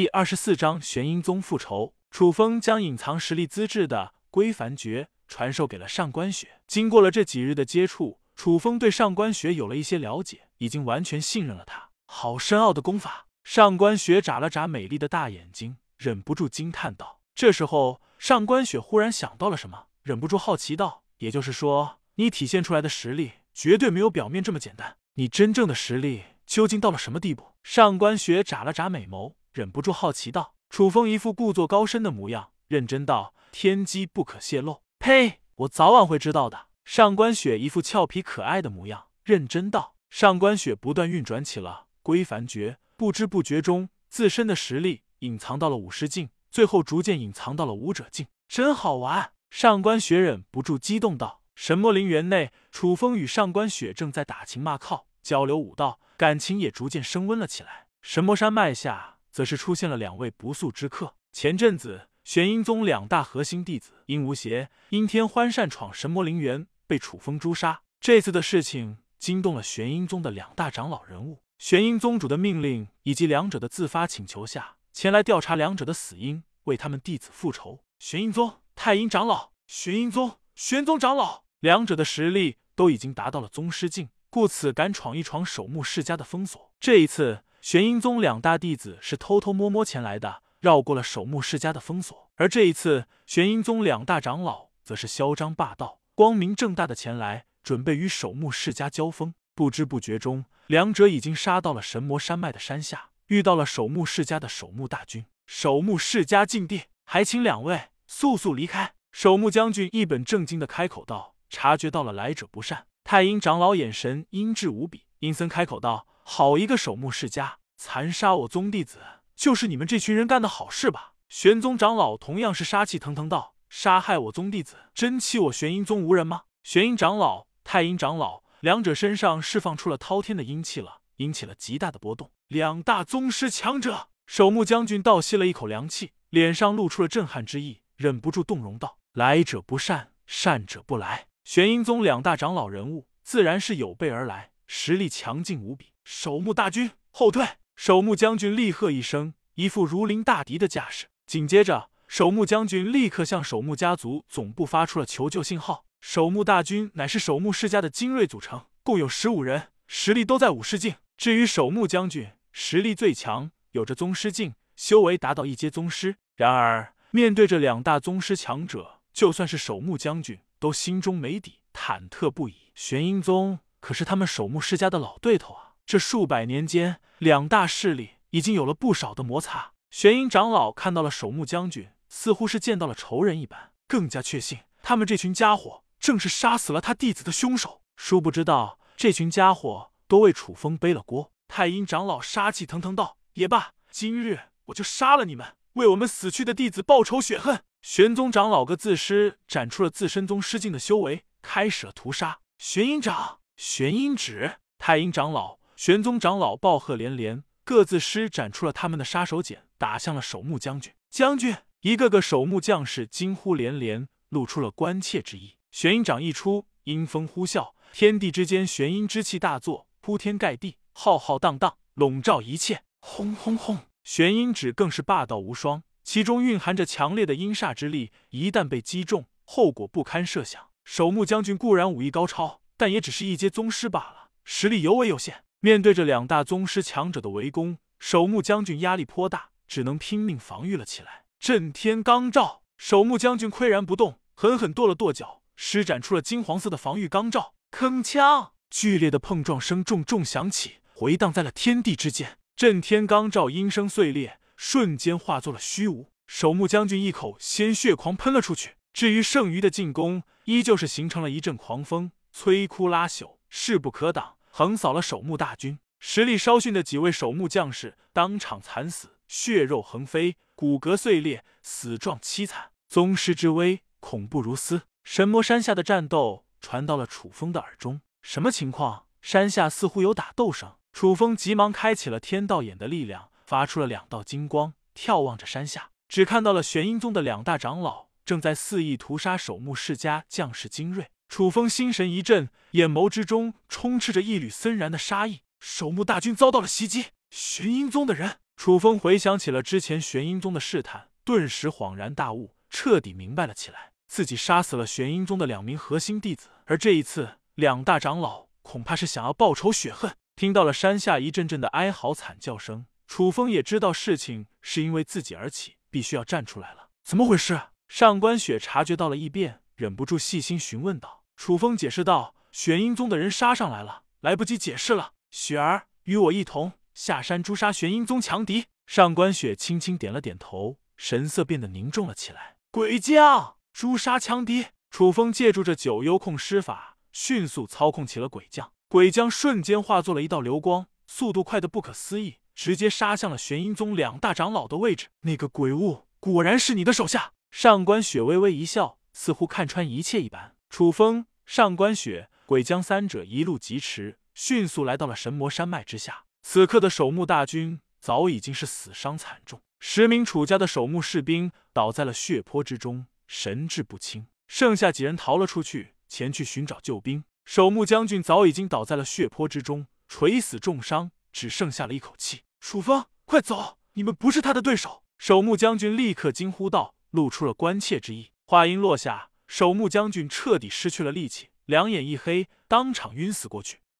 第二十四章玄阴宗复仇。楚风将隐藏实力资质的归凡诀传授给了上官雪。经过了这几日的接触，楚风对上官雪有了一些了解，已经完全信任了他。好深奥的功法！上官雪眨了眨美丽的大眼睛，忍不住惊叹道。这时候，上官雪忽然想到了什么，忍不住好奇道：“也就是说，你体现出来的实力绝对没有表面这么简单。你真正的实力究竟到了什么地步？”上官雪眨了眨美眸，忍不住好奇道。楚风一副故作高深的模样，认真道：“天机不可泄露。”呸！我早晚会知道的。上官雪一副俏皮可爱的模样，认真道。上官雪不断运转起了归凡诀，不知不觉中，自身的实力隐藏到了武师境，最后逐渐隐藏到了武者境，真好玩！上官雪忍不住激动道。神魔陵园内，楚风与上官雪正在打情骂俏，交流武道，感情也逐渐升温了起来。神魔山脉下。则是出现了两位不速之客。前阵子，玄阴宗两大核心弟子阴无邪、阴天欢擅闯神魔陵园，被楚风诛杀。这次的事情惊动了玄阴宗的两大长老人物。玄阴宗主的命令以及两者的自发请求下，前来调查两者的死因，为他们弟子复仇。玄阴宗太阴长老、玄阴宗玄宗长老，两者的实力都已经达到了宗师境，故此敢闯一闯守墓世家的封锁。这一次。玄阴宗两大弟子是偷偷摸摸前来的，绕过了守墓世家的封锁。而这一次，玄阴宗两大长老则是嚣张霸道、光明正大的前来，准备与守墓世家交锋。不知不觉中，两者已经杀到了神魔山脉的山下，遇到了守墓世家的守墓大军。守墓世家禁地，还请两位速速离开。守墓将军一本正经的开口道：“察觉到了来者不善。”太阴长老眼神阴鸷无比，阴森开口道。好一个守墓世家，残杀我宗弟子，就是你们这群人干的好事吧？玄宗长老同样是杀气腾腾道：“杀害我宗弟子，真欺我玄阴宗无人吗？”玄阴长老、太阴长老两者身上释放出了滔天的阴气了，引起了极大的波动。两大宗师强者，守墓将军倒吸了一口凉气，脸上露出了震撼之意，忍不住动容道：“来者不善，善者不来。”玄阴宗两大长老人物自然是有备而来，实力强劲无比。守墓大军后退！守墓将军厉喝一声，一副如临大敌的架势。紧接着，守墓将军立刻向守墓家族总部发出了求救信号。守墓大军乃是守墓世家的精锐组成，共有十五人，实力都在武师境。至于守墓将军，实力最强，有着宗师境，修为达到一阶宗师。然而，面对着两大宗师强者，就算是守墓将军都心中没底，忐忑不已。玄阴宗可是他们守墓世家的老对头啊！这数百年间，两大势力已经有了不少的摩擦。玄阴长老看到了守墓将军，似乎是见到了仇人一般，更加确信他们这群家伙正是杀死了他弟子的凶手。殊不知道，这群家伙都为楚风背了锅。太阴长老杀气腾腾道：“也罢，今日我就杀了你们，为我们死去的弟子报仇雪恨。”玄宗长老各自师展出了自身宗师境的修为，开始了屠杀。玄阴掌、玄阴指、太阴长老。玄宗长老暴喝连连，各自施展出了他们的杀手锏，打向了守墓将军。将军，一个个守墓将士惊呼连连，露出了关切之意。玄阴掌一出，阴风呼啸，天地之间玄阴之气大作，铺天盖地，浩浩荡荡，笼罩一切。轰轰轰！玄阴指更是霸道无双，其中蕴含着强烈的阴煞之力，一旦被击中，后果不堪设想。守墓将军固然武艺高超，但也只是一阶宗师罢了，实力尤为有限。面对着两大宗师强者的围攻，守墓将军压力颇大，只能拼命防御了起来。震天罡罩，守墓将军岿然不动，狠狠跺了跺脚，施展出了金黄色的防御罡罩。铿锵，剧烈的碰撞声重重响起，回荡在了天地之间。震天罡罩音声碎裂，瞬间化作了虚无。守墓将军一口鲜血狂喷了出去。至于剩余的进攻，依旧是形成了一阵狂风，摧枯拉朽，势不可挡。横扫了守墓大军，实力稍逊的几位守墓将士当场惨死，血肉横飞，骨骼碎裂，死状凄惨。宗师之威，恐怖如斯。神魔山下的战斗传到了楚风的耳中，什么情况？山下似乎有打斗声。楚风急忙开启了天道眼的力量，发出了两道金光，眺望着山下，只看到了玄阴宗的两大长老正在肆意屠杀守墓世家将士精锐。楚风心神一震，眼眸之中充斥着一缕森然的杀意。守墓大军遭到了袭击，玄阴宗的人。楚风回想起了之前玄阴宗的试探，顿时恍然大悟，彻底明白了起来。自己杀死了玄阴宗的两名核心弟子，而这一次两大长老恐怕是想要报仇雪恨。听到了山下一阵阵的哀嚎惨叫声，楚风也知道事情是因为自己而起，必须要站出来了。怎么回事？上官雪察觉到了异变，忍不住细心询问道。楚风解释道：“玄阴宗的人杀上来了，来不及解释了。雪儿，与我一同下山诛杀玄阴宗强敌。”上官雪轻轻点了点头，神色变得凝重了起来。鬼将。诛杀强敌，楚风借助着九幽控施法，迅速操控起了鬼将。鬼将瞬间化作了一道流光，速度快的不可思议，直接杀向了玄阴宗两大长老的位置。那个鬼物果然是你的手下。上官雪微微一笑，似乎看穿一切一般。楚风、上官雪、鬼将三者一路疾驰，迅速来到了神魔山脉之下。此刻的守墓大军早已经是死伤惨重，十名楚家的守墓士兵倒在了血泊之中。神志不清，剩下几人逃了出去，前去寻找救兵。守墓将军早已经倒在了血泊之中，垂死重伤，只剩下了一口气。楚风，快走！你们不是他的对手！守墓将军立刻惊呼道，露出了关切之意。话音落下，守墓将军彻底失去了力气，两眼一黑，当场晕死过去。